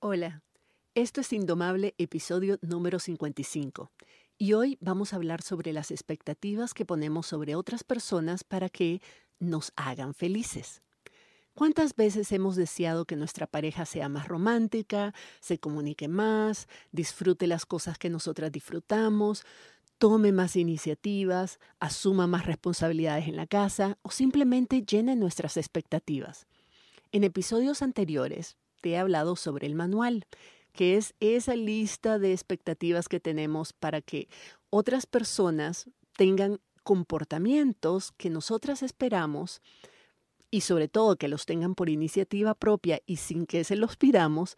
Hola, esto es Indomable, episodio número 55. Y hoy vamos a hablar sobre las expectativas que ponemos sobre otras personas para que nos hagan felices. ¿Cuántas veces hemos deseado que nuestra pareja sea más romántica, se comunique más, disfrute las cosas que nosotras disfrutamos, tome más iniciativas, asuma más responsabilidades en la casa o simplemente llene nuestras expectativas? En episodios anteriores te he hablado sobre el manual, que es esa lista de expectativas que tenemos para que otras personas tengan comportamientos que nosotras esperamos y sobre todo que los tengan por iniciativa propia y sin que se los pidamos,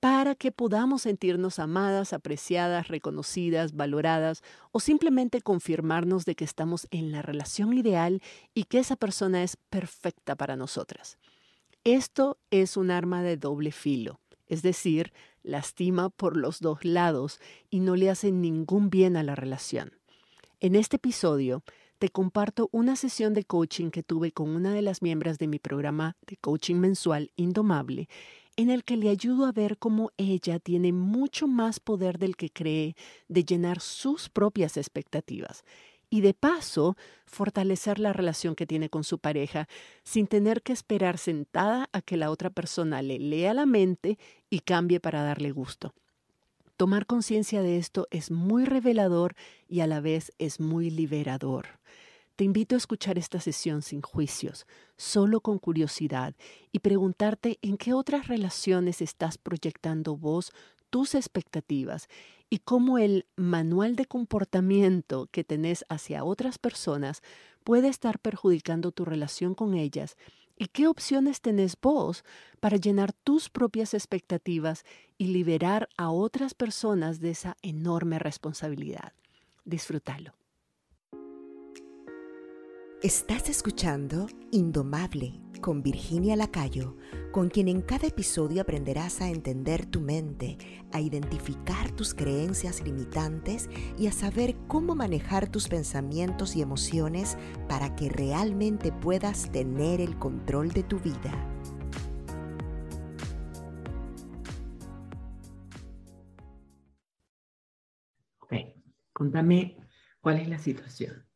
para que podamos sentirnos amadas, apreciadas, reconocidas, valoradas o simplemente confirmarnos de que estamos en la relación ideal y que esa persona es perfecta para nosotras. Esto es un arma de doble filo, es decir, lastima por los dos lados y no le hace ningún bien a la relación. En este episodio te comparto una sesión de coaching que tuve con una de las miembros de mi programa de coaching mensual Indomable, en el que le ayudo a ver cómo ella tiene mucho más poder del que cree de llenar sus propias expectativas y de paso fortalecer la relación que tiene con su pareja sin tener que esperar sentada a que la otra persona le lea la mente y cambie para darle gusto. Tomar conciencia de esto es muy revelador y a la vez es muy liberador. Te invito a escuchar esta sesión sin juicios, solo con curiosidad y preguntarte en qué otras relaciones estás proyectando vos tus expectativas y cómo el manual de comportamiento que tenés hacia otras personas puede estar perjudicando tu relación con ellas y qué opciones tenés vos para llenar tus propias expectativas y liberar a otras personas de esa enorme responsabilidad. Disfrútalo. Estás escuchando Indomable con Virginia Lacayo, con quien en cada episodio aprenderás a entender tu mente, a identificar tus creencias limitantes y a saber cómo manejar tus pensamientos y emociones para que realmente puedas tener el control de tu vida. Ok, contame cuál es la situación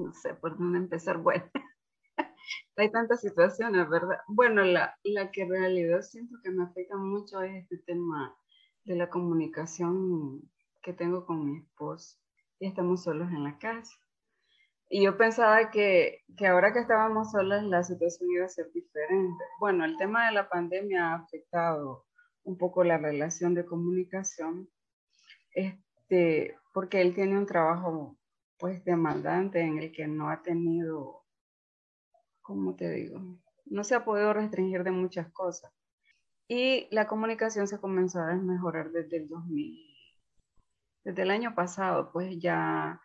no sé por dónde empezar. Bueno, hay tantas situaciones, ¿verdad? Bueno, la, la que en realidad siento que me afecta mucho es este tema de la comunicación que tengo con mi esposo. Y estamos solos en la casa. Y yo pensaba que, que ahora que estábamos solas la situación iba a ser diferente. Bueno, el tema de la pandemia ha afectado un poco la relación de comunicación, este, porque él tiene un trabajo pues demandante en el que no ha tenido, ¿cómo te digo? No se ha podido restringir de muchas cosas. Y la comunicación se comenzó a mejorar desde el 2000, desde el año pasado, pues ya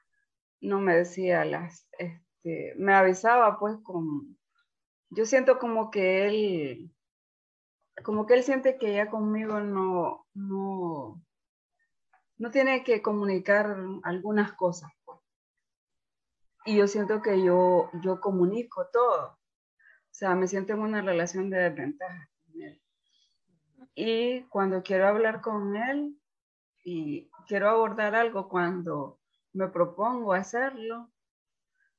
no me decía las, este, me avisaba pues con, yo siento como que él, como que él siente que ella conmigo no, no, no tiene que comunicar algunas cosas. Y yo siento que yo, yo comunico todo. O sea, me siento en una relación de desventaja con él. Y cuando quiero hablar con él y quiero abordar algo, cuando me propongo hacerlo,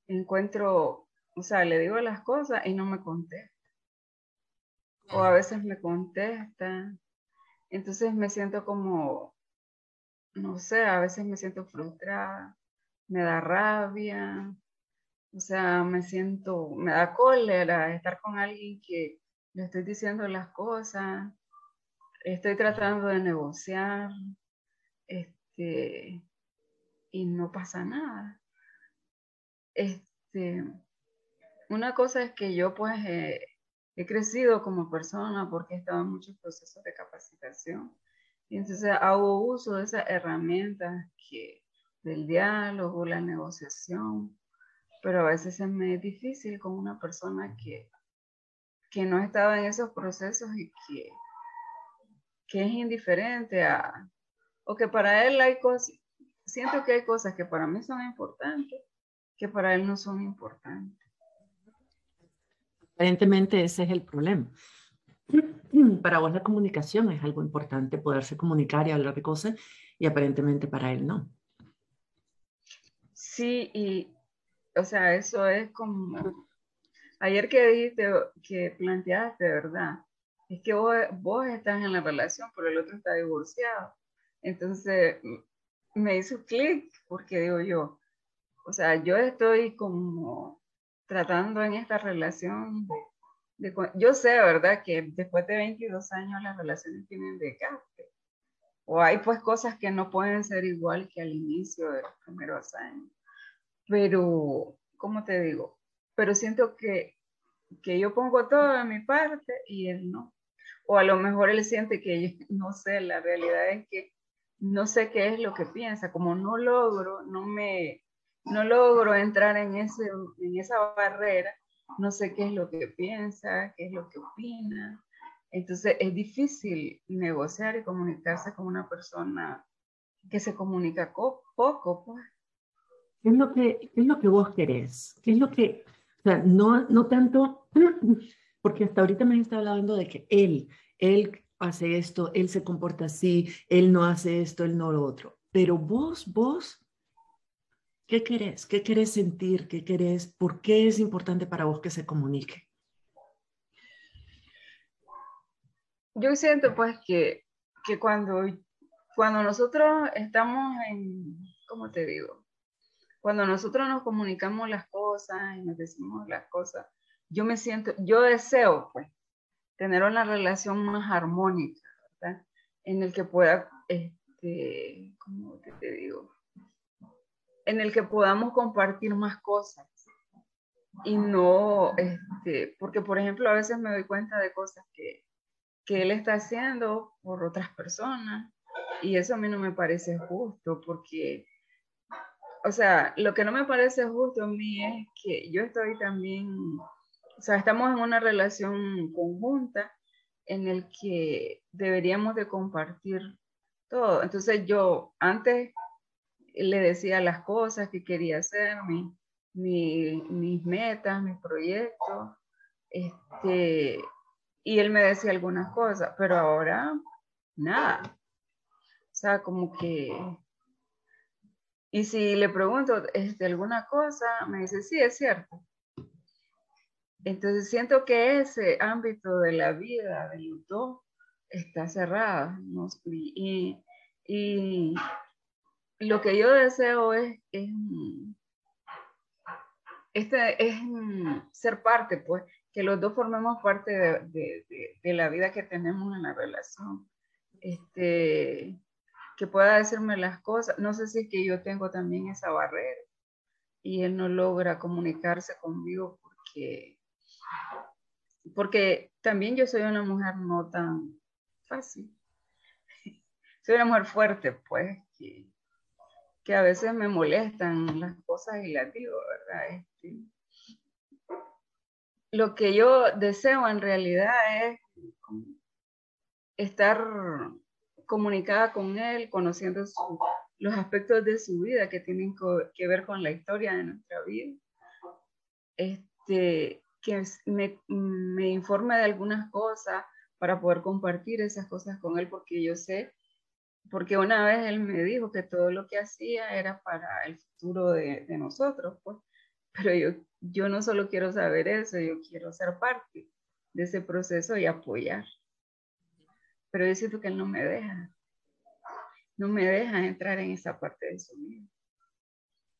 encuentro, o sea, le digo las cosas y no me contesta. O a veces me contesta. Entonces me siento como, no sé, a veces me siento frustrada me da rabia, o sea, me siento, me da cólera estar con alguien que le estoy diciendo las cosas, estoy tratando de negociar, este, y no pasa nada. Este, una cosa es que yo pues he crecido como persona porque he estado en muchos procesos de capacitación. Y entonces hago uso de esas herramientas que, del diálogo, la negociación, pero a veces es muy difícil con una persona que, que no estaba en esos procesos y que, que es indiferente a, o que para él hay cosas, siento que hay cosas que para mí son importantes, que para él no son importantes. Aparentemente ese es el problema. para vos la comunicación es algo importante, poderse comunicar y hablar de cosas, y aparentemente para él no. Sí, y o sea, eso es como, ayer que dijiste, que planteaste, ¿verdad? Es que vos, vos estás en la relación, pero el otro está divorciado. Entonces, me hizo clic, porque digo yo, o sea, yo estoy como tratando en esta relación de, yo sé, ¿verdad? Que después de 22 años las relaciones tienen desgaste. O hay pues cosas que no pueden ser igual que al inicio de los primeros años. Pero, ¿cómo te digo? Pero siento que, que yo pongo todo de mi parte y él no. O a lo mejor él siente que yo, no sé, la realidad es que no sé qué es lo que piensa. Como no logro, no me, no logro entrar en, ese, en esa barrera, no sé qué es lo que piensa, qué es lo que opina. Entonces es difícil negociar y comunicarse con una persona que se comunica poco. Pues. ¿Qué es lo que, es lo que vos querés? ¿Qué es lo que, o sea, no, no tanto, porque hasta ahorita me está hablando de que él, él hace esto, él se comporta así, él no hace esto, él no lo otro. Pero vos, vos, ¿qué querés? ¿Qué querés sentir? ¿Qué querés? ¿Por qué es importante para vos que se comunique? Yo siento pues que, que cuando, cuando nosotros estamos en, ¿cómo te digo? Cuando nosotros nos comunicamos las cosas y nos decimos las cosas, yo me siento, yo deseo pues tener una relación más armónica, ¿verdad? En el que pueda, este, ¿cómo te digo? En el que podamos compartir más cosas y no, este, porque por ejemplo a veces me doy cuenta de cosas que, que él está haciendo por otras personas y eso a mí no me parece justo porque, o sea, lo que no me parece justo a mí es que yo estoy también o sea, estamos en una relación conjunta en el que deberíamos de compartir todo. Entonces yo antes le decía las cosas que quería hacer, mis metas, mis proyectos, este, y él me decía algunas cosas, pero ahora nada. O sea, como que... Y si le pregunto este, alguna cosa, me dice, sí, es cierto. Entonces siento que ese ámbito de la vida de los dos está cerrado. Y, lo que yo deseo es, este, es ser parte, pues, que los dos formemos parte de, la vida que tenemos en la relación. Este, que pueda decirme las cosas. No sé si es que yo tengo también esa barrera y él no logra comunicarse conmigo porque porque también yo soy una mujer no tan fácil. Soy una mujer fuerte, pues, que, a veces me molestan las cosas y las digo, ¿verdad? Este, lo que yo deseo en realidad es estar comunicada con él, conociendo los aspectos de su vida que tienen que ver con la historia de nuestra vida. Este, que me, me informe de algunas cosas para poder compartir esas cosas con él, porque yo sé, porque una vez él me dijo que todo lo que hacía era para el futuro de, de nosotros, pues, pero yo, yo no solo quiero saber eso, yo quiero ser parte de ese proceso y apoyar. Pero yo siento que él no me deja, no me deja entrar en esa parte de su vida.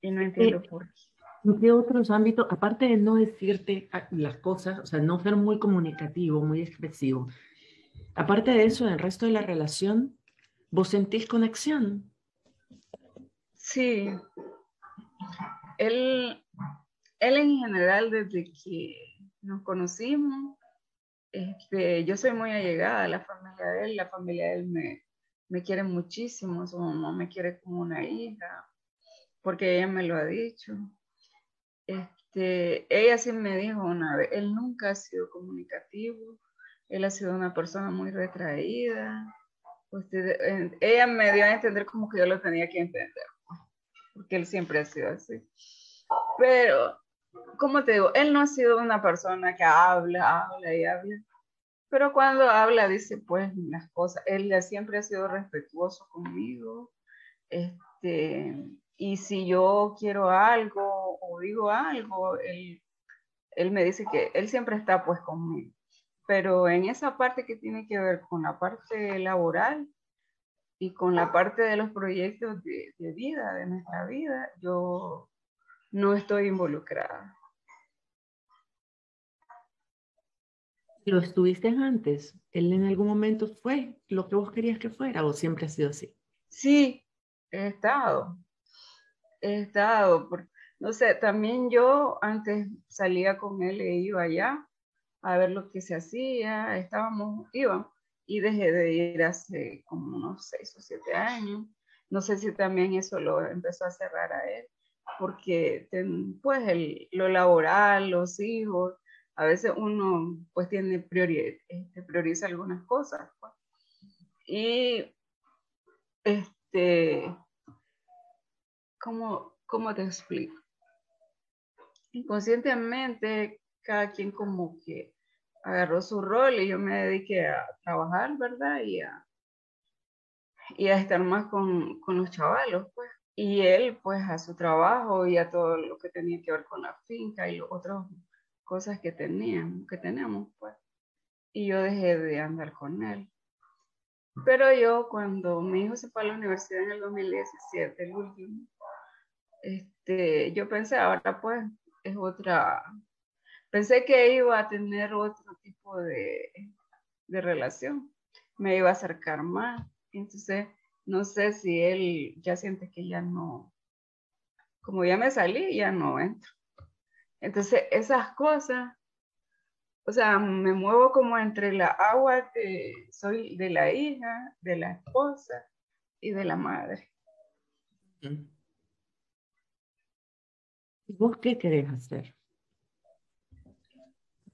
Y no entiendo por qué. ¿En qué otros ámbitos, aparte de no decirte las cosas, o sea, no ser muy comunicativo, muy expresivo, aparte de eso, en el resto de la relación, ¿vos sentís conexión? Sí. Él, él en general, desde que nos conocimos, este, yo soy muy allegada a la familia de él, la familia de él me, me quiere muchísimo, su mamá me quiere como una hija, porque ella me lo ha dicho. Este, ella sí me dijo una vez, él nunca ha sido comunicativo, él ha sido una persona muy retraída. ella me dio a entender como que yo lo tenía que entender, porque él siempre ha sido así. Pero, como te digo, él no ha sido una persona que habla, habla y habla. Pero cuando habla, dice pues las cosas, él siempre ha sido respetuoso conmigo, este, y si yo quiero algo o digo algo, él, él me dice que él siempre está pues conmigo. Pero en esa parte que tiene que ver con la parte laboral y con la parte de los proyectos de, de vida, de nuestra vida, yo no estoy involucrada. ¿Lo estuviste antes? ¿Él en algún momento fue lo que vos querías que fuera o siempre ha sido así? Sí, he estado. He estado. no sé, también yo antes salía con él e iba allá a ver lo que se hacía. Estábamos, íbamos y dejé de ir hace como unos seis o siete años. No sé si también eso lo empezó a cerrar a él, porque pues el, lo laboral, los hijos, a veces uno pues tiene este, prioriza algunas cosas. Pues. Y este, ¿cómo, ¿cómo te explico? Inconscientemente cada quien como que agarró su rol y yo me dediqué a trabajar, ¿verdad? Y a, y a estar más con, con los chavalos, pues. Y él, pues, a su trabajo y a todo lo que tenía que ver con la finca y los otros cosas que teníamos, que tenemos, pues. Y yo dejé de andar con él. Pero yo cuando mi hijo se fue a la universidad en el 2017, el último, este, yo pensé, ahora pues es otra, pensé que iba a tener otro tipo de, de relación, me iba a acercar más. Entonces, no sé si él ya siente que ya no, como ya me salí, ya no entro. Entonces, esas cosas, o sea, me muevo como entre la agua que soy de la hija, de la esposa y de la madre. ¿Y vos qué querés hacer?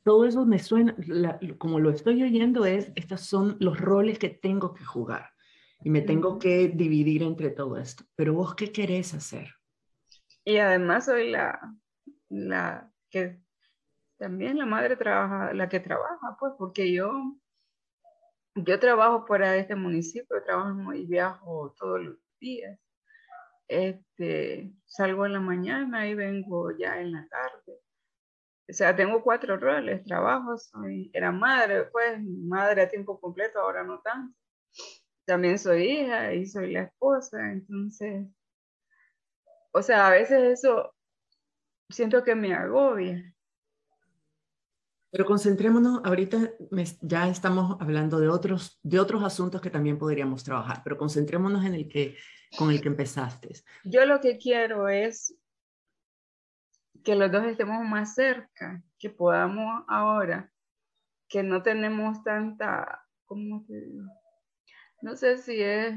Todo eso me suena, como lo estoy oyendo, es, estos son los roles que tengo que jugar y me tengo que dividir entre todo esto. Pero vos qué querés hacer? Y además soy la, la que también la madre trabaja, la que trabaja, pues, porque yo, yo trabajo fuera de este municipio, trabajo y viajo todos los días. Este, salgo en la mañana y vengo ya en la tarde. O sea, tengo cuatro roles, trabajo, soy, era madre, pues, madre a tiempo completo, ahora no tanto. También soy hija y soy la esposa, entonces, o sea, a veces eso siento que me agobia. Pero concentrémonos, ahorita ya estamos hablando de otros, de otros asuntos que también podríamos trabajar, pero concentrémonos en el que, con el que empezaste. Yo lo que quiero es que los dos estemos más cerca, que podamos ahora, que no tenemos tanta, ¿cómo te digo? No sé si es,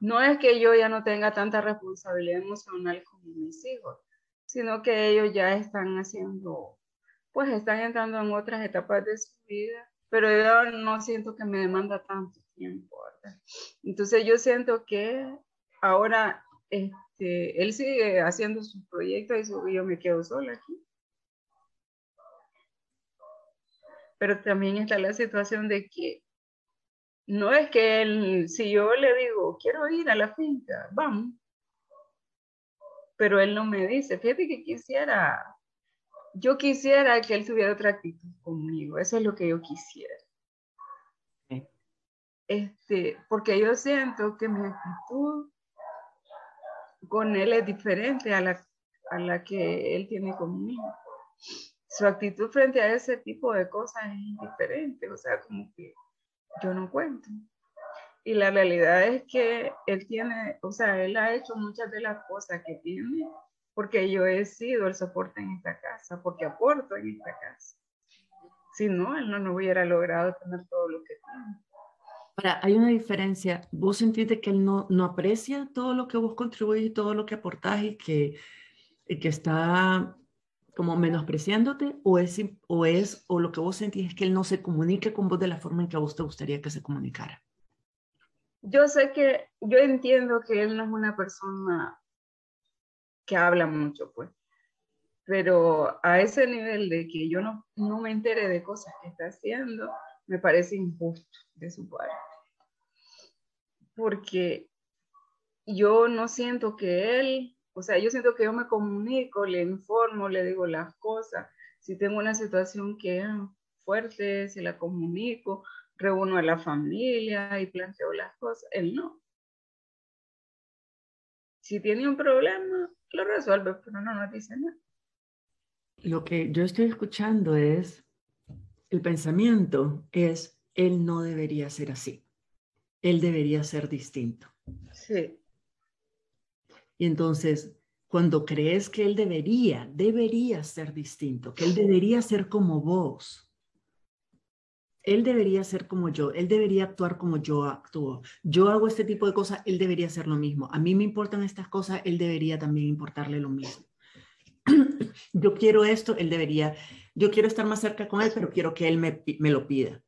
no es que yo ya no tenga tanta responsabilidad emocional como mis hijos, sino que ellos ya están haciendo, pues están entrando en otras etapas de su vida, pero yo no siento que me demanda tanto tiempo, ¿verdad? Entonces yo siento que ahora este, él sigue haciendo sus proyectos y yo me quedo sola aquí. Pero también está la situación de que no es que él, si yo le digo, quiero ir a la finca, vamos, pero él no me dice, fíjate que quisiera, yo quisiera que él tuviera otra actitud conmigo, eso es lo que yo quisiera. Este, porque yo siento que mi actitud con él es diferente a la, a la que él tiene conmigo. Su actitud frente a ese tipo de cosas es diferente, o sea, como que yo no cuento. Y la realidad es que él tiene, o sea, él ha hecho muchas de las cosas que tiene porque yo he sido el soporte en esta casa, porque aporto en esta casa. Si no, él no, no hubiera logrado tener todo lo que tiene. Ahora, hay una diferencia. ¿Vos sentís que él no, no aprecia todo lo que vos contribuyes y todo lo que aportás y que, que está como menospreciándote? ¿O es, o es, o lo que vos sentís es que él no se comunique con vos de la forma en que a vos te gustaría que se comunicara? Yo sé que, yo entiendo que él no es una persona que habla mucho, pues. pero a ese nivel de que yo no, no me entere de cosas que está haciendo, me parece injusto de su parte. Porque yo no siento que él, o sea, yo siento que yo me comunico, le informo, le digo las cosas. Si tengo una situación que es fuerte, se la comunico, reúno a la familia y planteo las cosas. Él no. Si tiene un problema, lo resuelve, pero no nos dice nada. Lo que yo estoy escuchando es, el pensamiento es, él no debería ser así. Él debería ser distinto. Sí. Y entonces, cuando crees que él debería, debería ser distinto, que él debería ser como vos, él debería ser como yo, él debería actuar como yo actúo. Yo hago este tipo de cosas, él debería hacer lo mismo. A mí me importan estas cosas, él debería también importarle lo mismo. yo quiero esto, él debería, yo quiero estar más cerca con él, pero quiero que él me, me lo pida.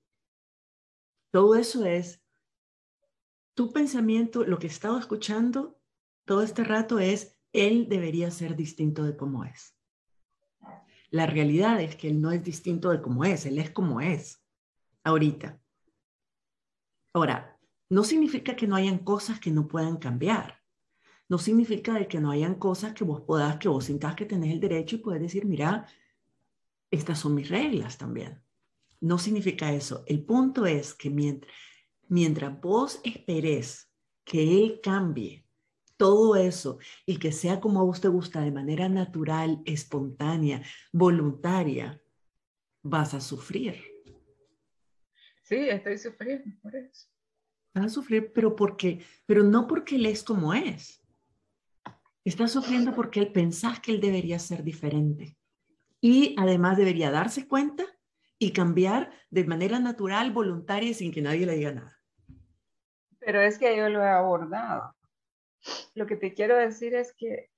Todo eso es tu pensamiento, lo que he estado escuchando todo este rato es, él debería ser distinto de cómo es. La realidad es que él no es distinto de cómo es, él es como es ahorita. Ahora, no significa que no hayan cosas que no puedan cambiar. No significa que no hayan cosas que vos puedas, que vos sintas que tenés el derecho y puedes decir, mira, estas son mis reglas también. No significa eso. El punto es que mientras, mientras vos esperes que él cambie todo eso y que sea como a vos te gusta de manera natural, espontánea, voluntaria, vas a sufrir Sí, estoy sufriendo por eso. Vas a sufrir, pero porque, pero no porque él es como es. Estás sufriendo porque él pensás que él debería ser diferente. Y además debería darse cuenta y cambiar de manera natural, voluntaria y sin que nadie le diga nada. Pero es que yo lo he abordado. Lo que te quiero decir es que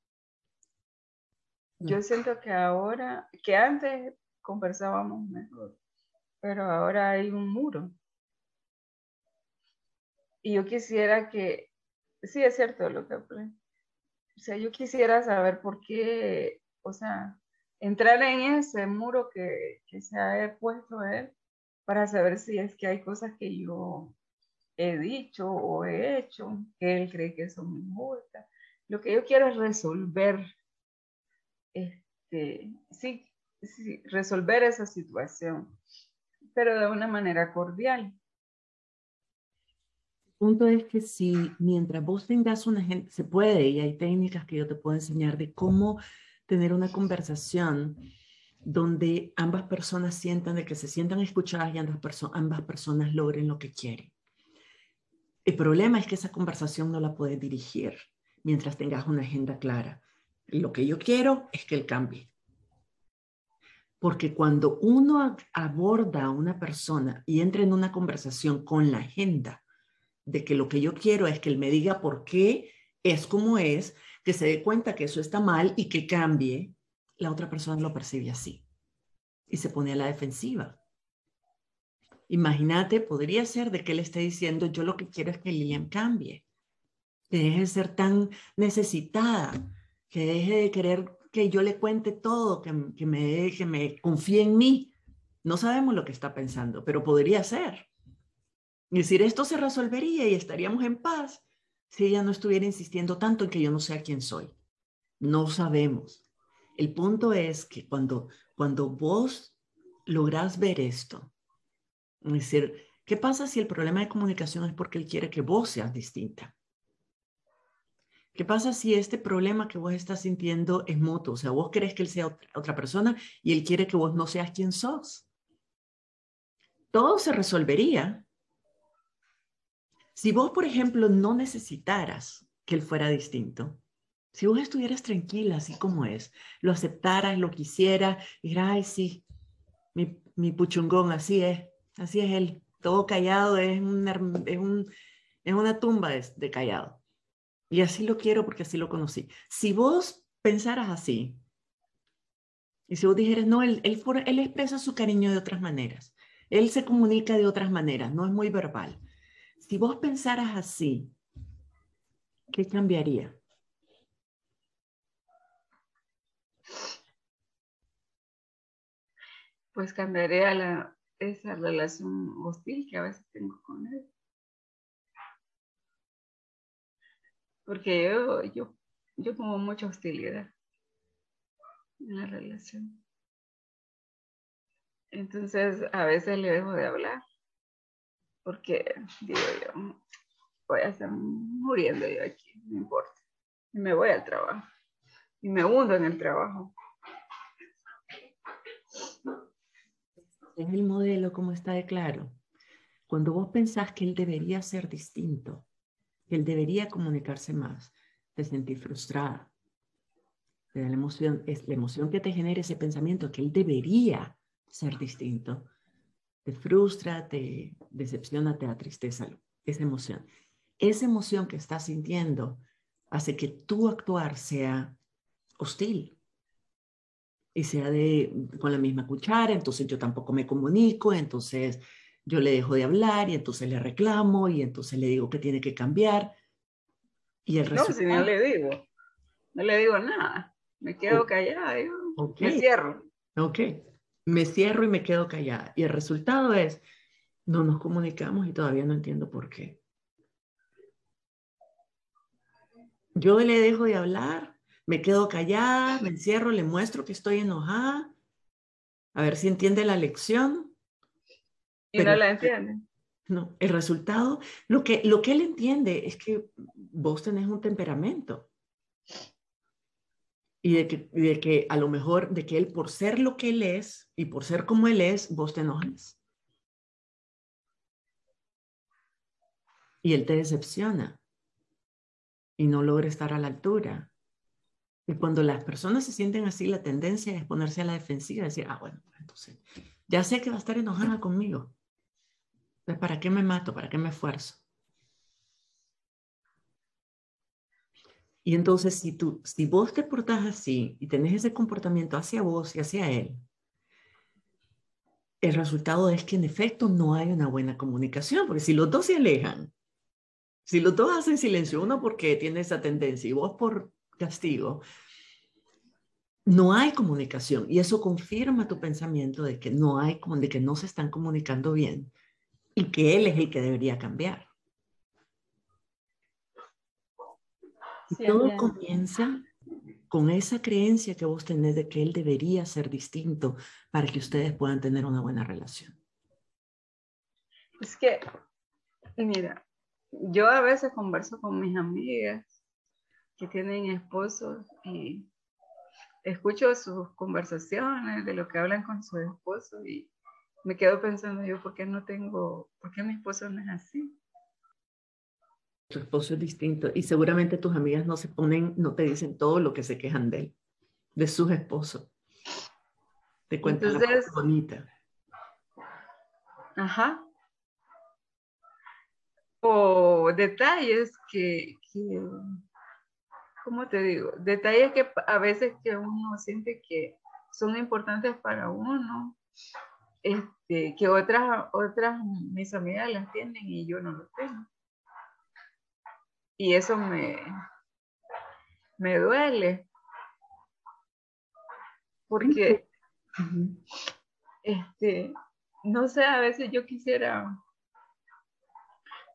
yo siento que ahora, que antes conversábamos mejor pero ahora hay un muro. Y yo quisiera que, sí es cierto lo que O sea, yo quisiera saber por qué, o sea, entrar en ese muro que, que se ha puesto él para saber si es que hay cosas que yo he dicho o he hecho que él cree que son injustas. Lo que yo quiero es resolver, este, sí, sí, resolver esa situación pero de una manera cordial. El punto es que si mientras vos tengas una gente, se puede, y hay técnicas que yo te puedo enseñar de cómo tener una conversación donde ambas personas sientan de que se sientan escuchadas y ambas, ambas personas logren lo que quieren. El problema es que esa conversación no la puedes dirigir mientras tengas una agenda clara. Lo que yo quiero es que él cambie. Porque cuando uno aborda a una persona y entra en una conversación con la agenda de que lo que yo quiero es que él me diga por qué es como es, que se dé cuenta que eso está mal y que cambie, la otra persona lo percibe así y se pone a la defensiva. Imagínate, podría ser de que él esté diciendo, yo lo que quiero es que Lilian cambie, que deje de ser tan necesitada, que deje de querer que yo le cuente todo, que, que me, que me confíe en mí. No sabemos lo que está pensando, pero podría ser. Es decir, esto se resolvería y estaríamos en paz si ella no estuviera insistiendo tanto en que yo no sé quién soy. No sabemos. El punto es que cuando, cuando vos lográs ver esto, es decir, ¿qué pasa si el problema de comunicación es porque él quiere que vos seas distinta? ¿Qué pasa si este problema que vos estás sintiendo es mutuo? O sea, vos querés que él sea otra, persona y él quiere que vos no seas quien sos. Todo se resolvería si vos, por ejemplo, no necesitaras que él fuera distinto. Si vos estuvieras tranquila, así como es, lo aceptaras, lo quisieras, y ay, sí, mi, mi, puchungón, así es, así es él, todo callado, es, un, es, un, es una tumba de callado. Y así lo quiero porque así lo conocí. Si vos pensaras así, y si vos dijeras, no, él, él, él expresa su cariño de otras maneras, él se comunica de otras maneras, no es muy verbal. Si vos pensaras así, ¿qué cambiaría? pues cambiaría la, esa relación hostil que a veces tengo con él. Porque yo, yo, mucha hostilidad en la relación. Entonces, a veces le dejo de hablar. Porque, digo yo, voy a estar muriendo yo aquí, no importa. Y me voy al trabajo. Y me hundo en el trabajo. En el modelo, como está de claro, cuando vos pensás que él debería ser distinto, que él debería comunicarse más, te sentís frustrada. la emoción, es la emoción que te genera ese pensamiento que él debería ser distinto. Te frustra, te decepciona, te da tristeza, esa emoción. Esa emoción que estás sintiendo hace que tu actuar sea hostil, y sea de con la misma cuchara, entonces yo tampoco me comunico, entonces yo le dejo de hablar y entonces le reclamo y entonces le digo que tiene que cambiar. Y el resultado... No, si no le digo, no le digo nada, me quedo callada, me cierro. Ok, me cierro y me quedo callada. Y el resultado es, no nos comunicamos y todavía no entiendo por qué. Yo le dejo de hablar me quedo callada, me encierro, le muestro que estoy enojada, a ver si entiende la lección. Y no la entiende. No, el resultado, lo que, lo que él entiende es que vos tenés un temperamento. Y de que, de que a lo mejor, de que él por ser lo que él es y por ser como él es, vos te enojas. Y él te decepciona y no logra estar a la altura. Y cuando las personas se sienten así, la tendencia es ponerse a la defensiva y decir, ah, bueno, entonces, ya sé que va a estar enojada conmigo. Entonces, ¿para qué me mato? ¿Para qué me esfuerzo? Y entonces, si, tú, si vos te portás así y tenés ese comportamiento hacia vos y hacia él, el resultado es que en efecto no hay una buena comunicación, porque si los dos se alejan, si los dos hacen silencio, uno porque tiene esa tendencia y vos por castigo, no hay comunicación y eso confirma tu pensamiento de que no hay, de que no se están comunicando bien y que él es el que debería cambiar. Y todo comienza con esa creencia que vos tenés de que él debería ser distinto para que ustedes puedan tener una buena relación. Es que, mira, yo a veces converso con mis amigas que tienen esposos y escucho sus conversaciones de lo que hablan con su esposo y me quedo pensando yo, ¿por qué no tengo, por qué mi esposo no es así? Tu esposo es distinto y seguramente tus amigas no se ponen, no te dicen todo lo que se quejan de él, de sus esposos. Te cuentan Entonces, la bonita. Ajá. O detalles que, que ¿cómo te digo? Detalles que a veces que uno siente que son importantes para uno, este, que otras, otras mis amigas las tienen y yo no lo tengo. Y eso me, me duele. Porque, este, no sé, a veces yo quisiera,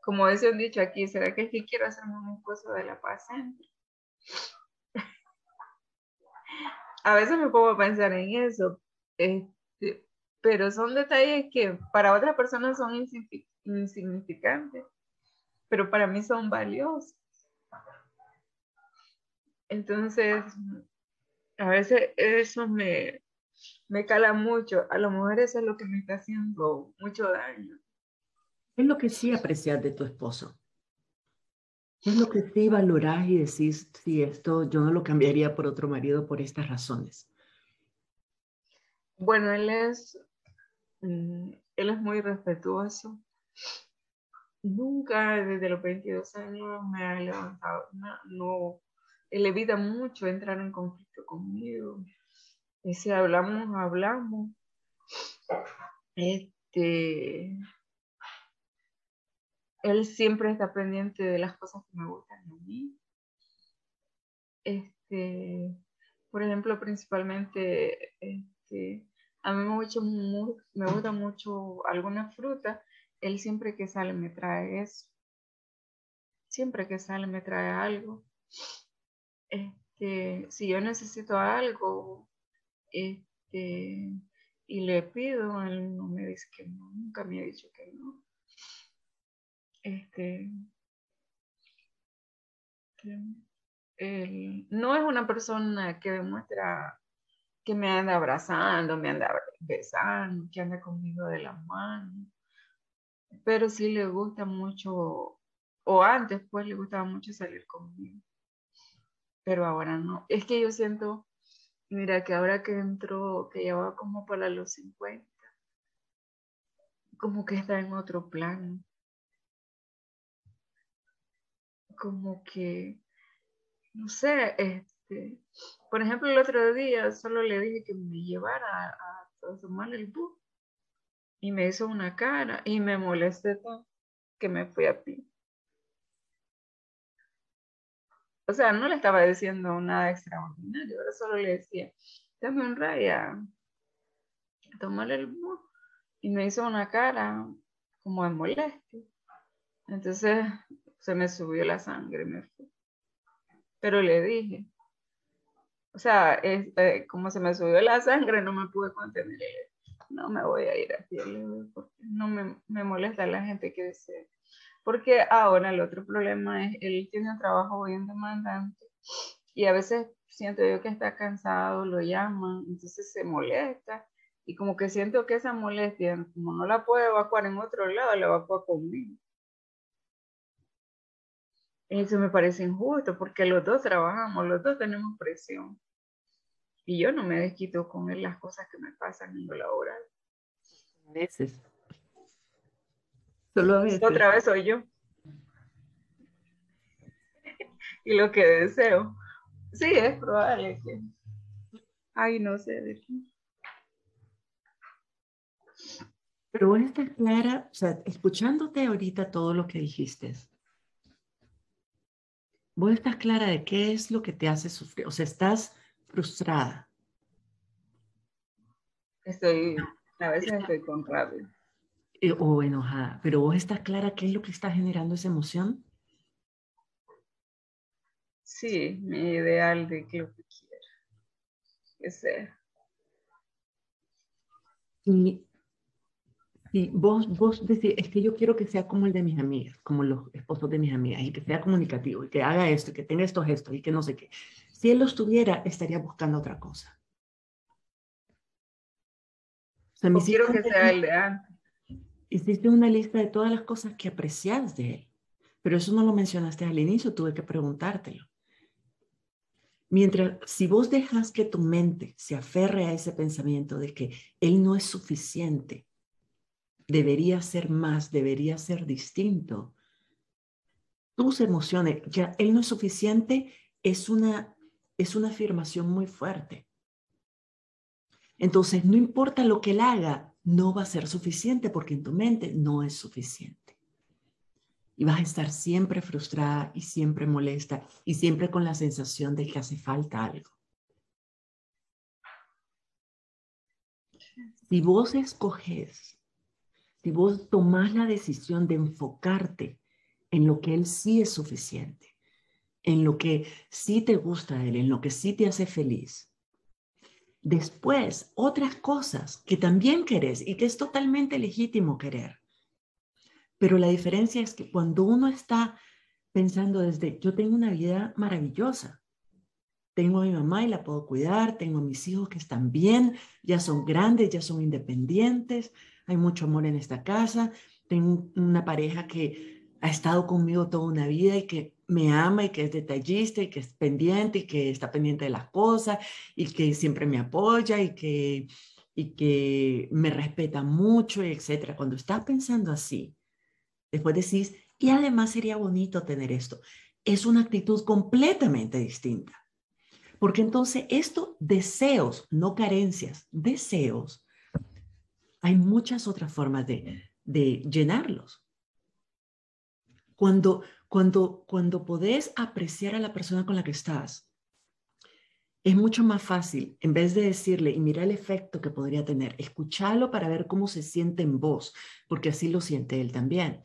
como dice un dicho aquí, ¿será que es que quiero hacerme un esposo de la paz a veces me pongo a pensar en eso, este, pero son detalles que para otras personas son insignificantes, pero para mí son valiosos. Entonces, a veces eso me, me cala mucho. A lo mejor eso es lo que me está haciendo mucho daño. ¿Qué es lo que sí aprecias de tu esposo? ¿Qué es lo que sí valorás y decís, si esto yo no lo cambiaría por otro marido por estas razones? Bueno, él es, él es muy respetuoso. Nunca desde los 22 años me ha levantado, no, él evita mucho entrar en conflicto conmigo. Y si hablamos, hablamos. Este, él siempre está pendiente de las cosas que me gustan a mí. Este, por ejemplo, principalmente este, a mí me gusta, me gusta mucho alguna fruta, él siempre que sale me trae eso. Siempre que sale me trae algo. Este, si yo necesito algo, este, y le pido, él no me dice que no, nunca me ha dicho que no. Este, él no es una persona que demuestra que me anda abrazando, me anda besando, que anda conmigo de la mano, pero sí le gusta mucho, o antes pues le gustaba mucho salir conmigo, pero ahora no. Es que yo siento, mira que ahora que entró, que ya va como para los 50, como que está en otro plano. Como que, no sé, este, por ejemplo, el otro día solo le dije que me llevara a, tomar el bus y me hizo una cara y me molesté que me fui a pie. O sea, no le estaba diciendo nada extraordinario, ahora solo le decía, dame un raya, tomar el bus. Y me hizo una cara como de molestia. Entonces se me subió la sangre me fui. Pero le dije, o sea, este, como se me subió la sangre, no me pude contener. No me voy a ir así, no me, me molesta la gente que desea. Porque ahora el otro problema es, él tiene un trabajo bien demandante y a veces siento yo que está cansado, lo llaman, entonces se molesta y como que siento que esa molestia, como no la puedo evacuar en otro lado, la evacúa conmigo. Eso me parece injusto porque los dos trabajamos, los dos tenemos presión. Y yo no me desquito con él las cosas que me pasan en lo laboral. A veces. Solo a veces. Otra vez soy yo. y lo que deseo. Sí, es probable que. Ay, no sé de qué. Pero vos estás clara, o sea, escuchándote ahorita todo lo que dijiste, vos estás clara de qué es lo que te hace sufrir, o sea, estás frustrada. Estoy, a veces estoy con rabia. Eh, o enojada, pero vos estás clara qué es lo que está generando esa emoción. Sí, mi ideal de que lo que quiero que sea. Y, y vos, vos decís, es que yo quiero que sea como el de mis amigas, como los esposos de mis amigas, y que sea comunicativo, y que haga esto, y que tenga estos gestos, y que no sé qué. Si él los tuviera, estaría buscando otra cosa. O quiero que sea el de antes. Hiciste una lista de todas las cosas que aprecias de él, pero eso no lo mencionaste al inicio, tuve que preguntártelo. Mientras, si vos dejas que tu mente se aferre a ese pensamiento de que él no es suficiente, debería ser más, debería ser distinto, tus emociones, ya él no es suficiente, es una es una afirmación muy fuerte. Entonces, no importa lo que él haga, no va a ser suficiente porque en tu mente no es suficiente. Y vas a estar siempre frustrada y siempre molesta y siempre con la sensación de que hace falta algo. Si vos escoges, si vos tomás la decisión de enfocarte en lo que él sí es suficiente, en lo que sí te gusta de él, en lo que sí te hace feliz. Después, otras cosas que también querés y que es totalmente legítimo querer. Pero la diferencia es que cuando uno está pensando desde, yo tengo una vida maravillosa, tengo a mi mamá y la puedo cuidar, tengo a mis hijos que están bien, ya son grandes, ya son independientes, hay mucho amor en esta casa, tengo una pareja que ha estado conmigo toda una vida y que me ama y que es detallista y que es pendiente y que está pendiente de las cosas y que siempre me apoya y que, y que me respeta mucho, etcétera. Cuando estás pensando así, después decís, y además sería bonito tener esto. Es una actitud completamente distinta. Porque entonces esto, deseos, no carencias, deseos, hay muchas otras formas de, de llenarlos. Cuando, cuando, cuando podés apreciar a la persona con la que estás es mucho más fácil, en vez de decirle y mira el efecto que podría tener, escucharlo para ver cómo se siente en vos, porque así lo siente él también.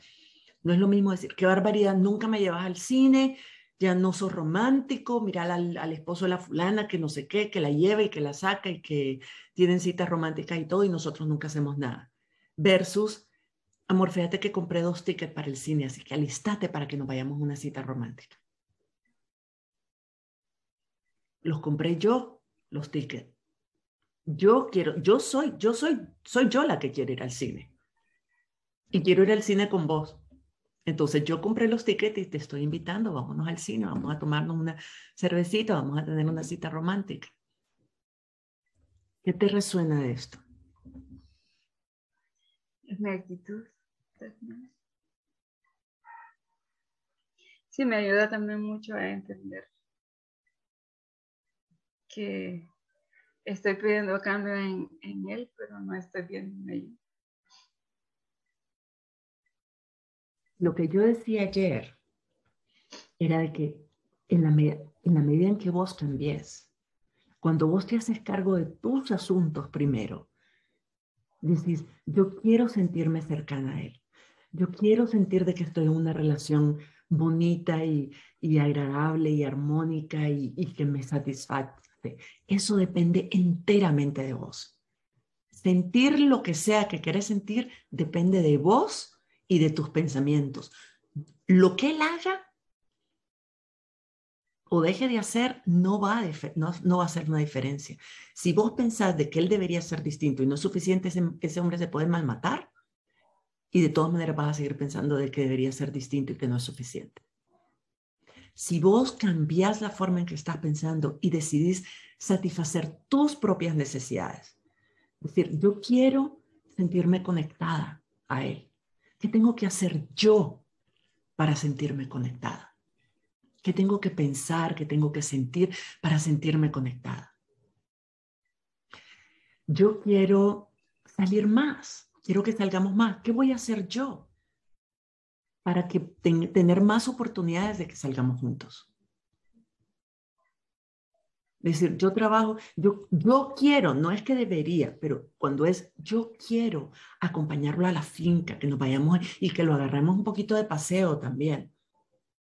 No es lo mismo decir, qué barbaridad, nunca me llevas al cine, ya no sos romántico, mirar al, al, esposo de la fulana que no sé qué, que la lleva y que la saca y que tienen citas románticas y todo y nosotros nunca hacemos nada. Versus, amor, fíjate que compré dos tickets para el cine, así que alistate para que nos vayamos a una cita romántica los compré yo, los tickets. Yo quiero, yo soy, yo soy, soy yo la que quiere ir al cine. Y quiero ir al cine con vos. Entonces yo compré los tickets y te estoy invitando, vámonos al cine, vamos a tomarnos una cervecita, vamos a tener una cita romántica. ¿Qué te resuena de esto? Es mi actitud. Sí, me ayuda también mucho a entender que estoy pidiendo cambio en, él, pero no estoy viendo en ella. Lo que yo decía ayer era de que en la, en medida en que vos cambies, cuando vos te haces cargo de tus asuntos primero, decís, yo quiero sentirme cercana a él. Yo quiero sentir de que estoy en una relación bonita y, agradable y armónica y, que me satisface eso depende enteramente de vos. Sentir lo que sea que querés sentir depende de vos y de tus pensamientos. Lo que él haga o deje de hacer no va a, no, va a hacer una diferencia. Si vos pensás de que él debería ser distinto y no es suficiente, ese, ese hombre se puede malmatar y de todas maneras vas a seguir pensando de que debería ser distinto y que no es suficiente. Si vos cambias la forma en que estás pensando y decidís satisfacer tus propias necesidades, es decir, yo quiero sentirme conectada a Él. ¿Qué tengo que hacer yo para sentirme conectada? ¿Qué tengo que pensar, qué tengo que sentir para sentirme conectada? Yo quiero salir más, quiero que salgamos más. ¿Qué voy a hacer yo para que tener más oportunidades de que salgamos juntos. Es decir, yo trabajo, yo, yo quiero, no es que debería, pero cuando es yo quiero acompañarlo a la finca, que nos vayamos y que lo agarremos un poquito de paseo también.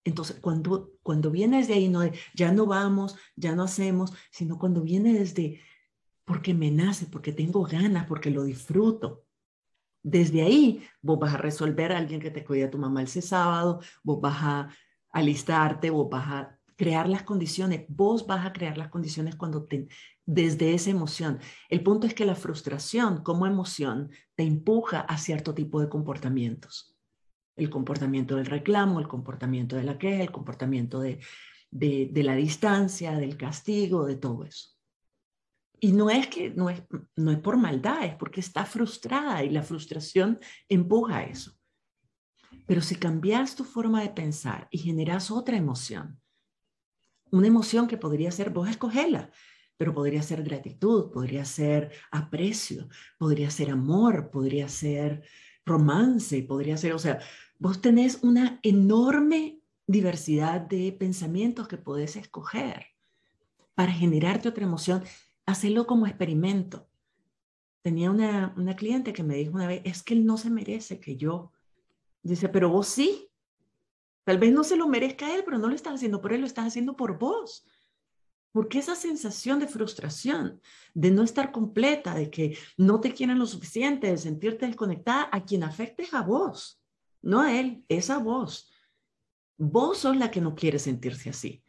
Entonces, cuando, cuando viene desde ahí, no ya no vamos, ya no hacemos, sino cuando viene desde porque me nace, porque tengo ganas, porque lo disfruto. Desde ahí, vos vas a resolver a alguien que te cuide a tu mamá ese sábado, vos vas a alistarte, vos vas a crear las condiciones, vos vas a crear las condiciones cuando te, desde esa emoción. El punto es que la frustración como emoción te empuja a cierto tipo de comportamientos. El comportamiento del reclamo, el comportamiento de la queja, el comportamiento de, de la distancia, del castigo, de todo eso. Y no es que no es, no es por maldad, es porque está frustrada y la frustración empuja a eso. Pero si cambias tu forma de pensar y generas otra emoción, una emoción que podría ser, vos escogela, pero podría ser gratitud, podría ser aprecio, podría ser amor, podría ser romance, podría ser, o sea, vos tenés una enorme diversidad de pensamientos que podés escoger para generarte otra emoción hacerlo como experimento. Tenía una, una cliente que me dijo una vez, es que él no se merece que yo. Dice, pero vos sí. Tal vez no se lo merezca él, pero no lo estás haciendo por él, lo estás haciendo por vos. Porque esa sensación de frustración, de no estar completa, de que no te quieren lo suficiente, de sentirte desconectada, a quien afecte es a vos, no a él, es a vos. Vos sos la que no quiere sentirse así.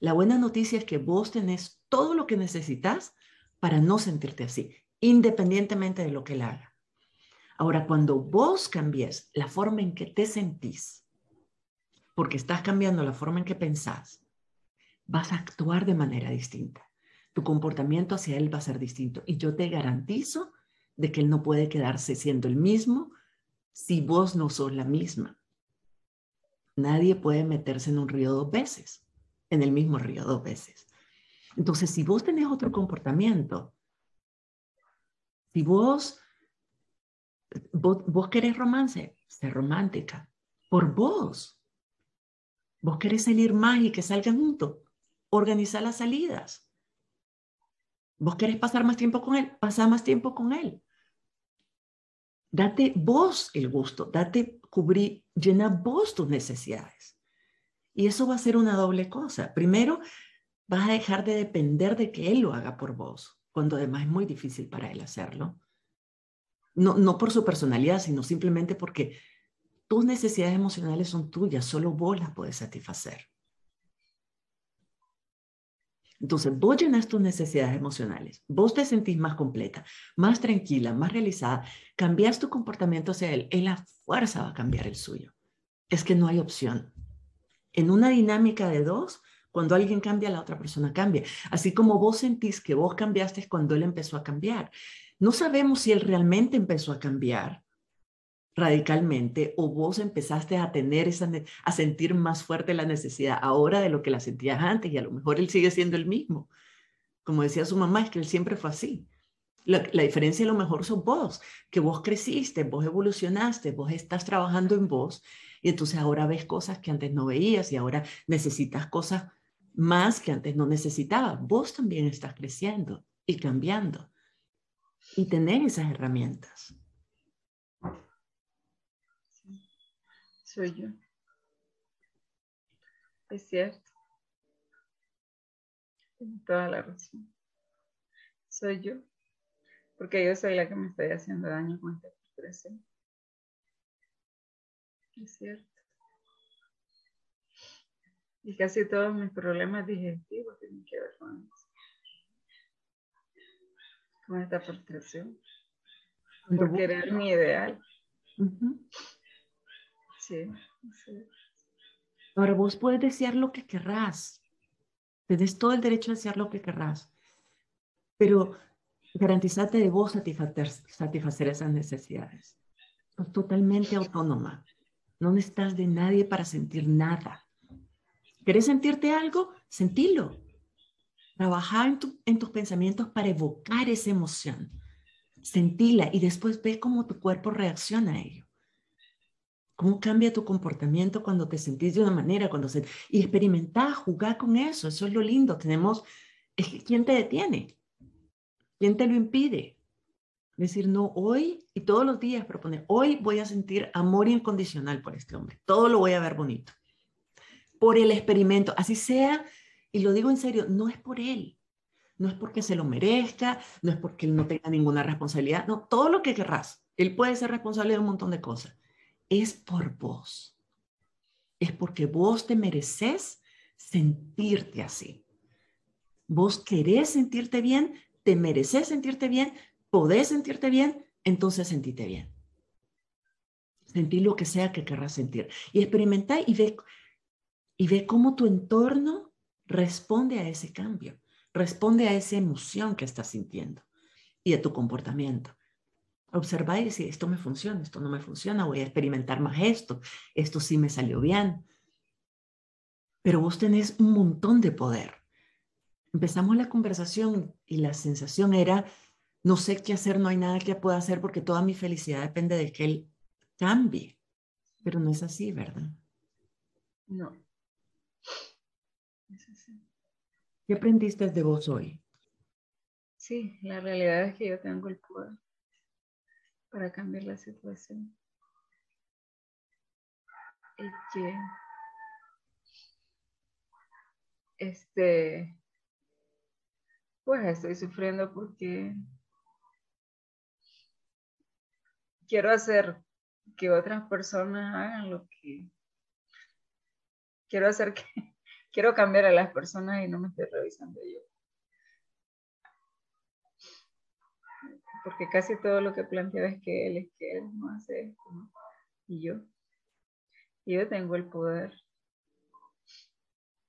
La buena noticia es que vos tenés todo lo que necesitas para no sentirte así, independientemente de lo que él haga. Ahora, cuando vos cambies la forma en que te sentís, porque estás cambiando la forma en que pensás, vas a actuar de manera distinta. Tu comportamiento hacia él va a ser distinto. Y yo te garantizo de que él no puede quedarse siendo el mismo si vos no sos la misma. Nadie puede meterse en un río dos veces, en el mismo río dos veces. Entonces, si vos tenés otro comportamiento, si vos, vos, querés romance, sé romántica, por vos. Vos querés salir más y que salgan juntos, organizar las salidas. ¿Vos querés pasar más tiempo con él? Pasa más tiempo con él. Date vos el gusto, date cubrir, llena vos tus necesidades. Y eso va a ser una doble cosa. Primero, vas a dejar de depender de que él lo haga por vos, cuando además es muy difícil para él hacerlo. No, no por su personalidad, sino simplemente porque tus necesidades emocionales son tuyas, solo vos las puedes satisfacer. Entonces, vos llenas tus necesidades emocionales, vos te sentís más completa, más tranquila, más realizada, cambias tu comportamiento hacia él, él la fuerza va a cambiar el suyo. Es que no hay opción. En una dinámica de dos, cuando alguien cambia, la otra persona cambia. Así como vos sentís que vos cambiaste cuando él empezó a cambiar. No sabemos si él realmente empezó a cambiar radicalmente o vos empezaste a tener esa, a sentir más fuerte la necesidad ahora de lo que la sentías antes y a lo mejor él sigue siendo el mismo. Como decía su mamá, es que él siempre fue así. La, la diferencia a lo mejor son vos, que vos creciste, vos evolucionaste, vos estás trabajando en vos y entonces ahora ves cosas que antes no veías y ahora necesitas cosas más que antes no necesitabas. Vos también estás creciendo y cambiando y tener esas herramientas. soy yo. Es cierto. Tienes toda la razón. Soy yo. Porque yo soy la que me estoy haciendo daño con esta frustración. Es cierto. Y casi todos mis problemas digestivos tienen que ver con eso. Con esta frustración. Por querer mi ideal. Sí, Ahora vos puedes desear lo que querrás. Tenés todo el derecho a desear lo que querrás. Pero garantizate de vos satisfacer, satisfacer esas necesidades. Sos totalmente autónoma. No necesitas de nadie para sentir nada. ¿Querés sentirte algo? Sentilo. Trabaja en, tus pensamientos para evocar esa emoción. Sentila y después ve cómo tu cuerpo reacciona a ello. ¿Cómo cambia tu comportamiento cuando te sentís de una manera? Cuando se... Y experimentar, jugar con eso, eso es lo lindo. Tenemos, ¿quién te detiene? ¿Quién te lo impide? Decir, no, hoy y todos los días proponer, hoy voy a sentir amor incondicional por este hombre. Todo lo voy a ver bonito. Por el experimento, así sea, y lo digo en serio, no es por él. No es porque se lo merezca, no es porque él no tenga ninguna responsabilidad, no, todo lo que querrás. Él puede ser responsable de un montón de cosas es por vos. Es porque vos te mereces sentirte así. Vos querés sentirte bien, te mereces sentirte bien, podés sentirte bien, entonces sentite bien. Sentí lo que sea que querrás sentir. Y experimenta y ve, y ve cómo tu entorno responde a ese cambio, responde a esa emoción que estás sintiendo y a tu comportamiento. Observar y decir, esto me funciona, esto no me funciona, voy a experimentar más esto, esto sí me salió bien. Pero vos tenés un montón de poder. Empezamos la conversación y la sensación era, no sé qué hacer, no hay nada que pueda hacer porque toda mi felicidad depende de que él cambie. Pero no es así, ¿verdad? No. ¿Qué aprendiste de vos hoy? Sí, la realidad es que yo tengo el poder para cambiar la situación. Y que este pues estoy sufriendo porque quiero hacer que otras personas hagan lo que quiero hacer que quiero cambiar a las personas y no me estoy revisando yo. porque casi todo lo que planteaba es que él es que él no hace esto, Y yo, yo tengo el poder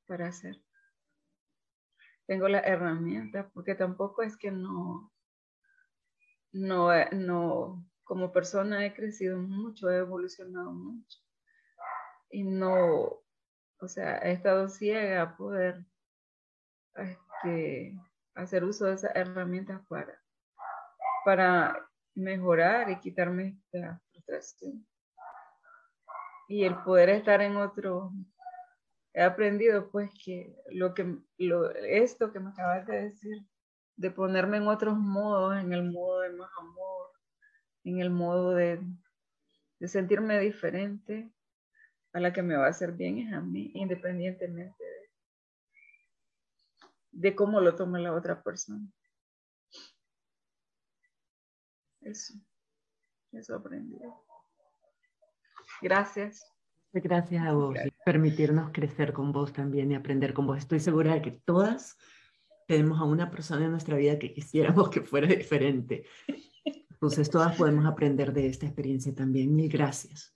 para hacer. Tengo la herramienta, porque tampoco es que no, no, no, como persona he crecido mucho, he evolucionado mucho. Y no, o sea, he estado ciega a poder este, hacer uso de esas herramientas para para mejorar y quitarme esta frustración. Y el poder estar en otro, he aprendido pues que lo que, lo, esto que me acabas de decir, de ponerme en otros modos, en el modo de más amor, en el modo de, de sentirme diferente, a la que me va a hacer bien es a mí, independientemente de, de cómo lo tome la otra persona. Eso, eso aprendí. Gracias. Gracias a vos y permitirnos crecer con vos también y aprender con vos. Estoy segura de que todas tenemos a una persona en nuestra vida que quisiéramos que fuera diferente. Entonces todas podemos aprender de esta experiencia también. Mil gracias.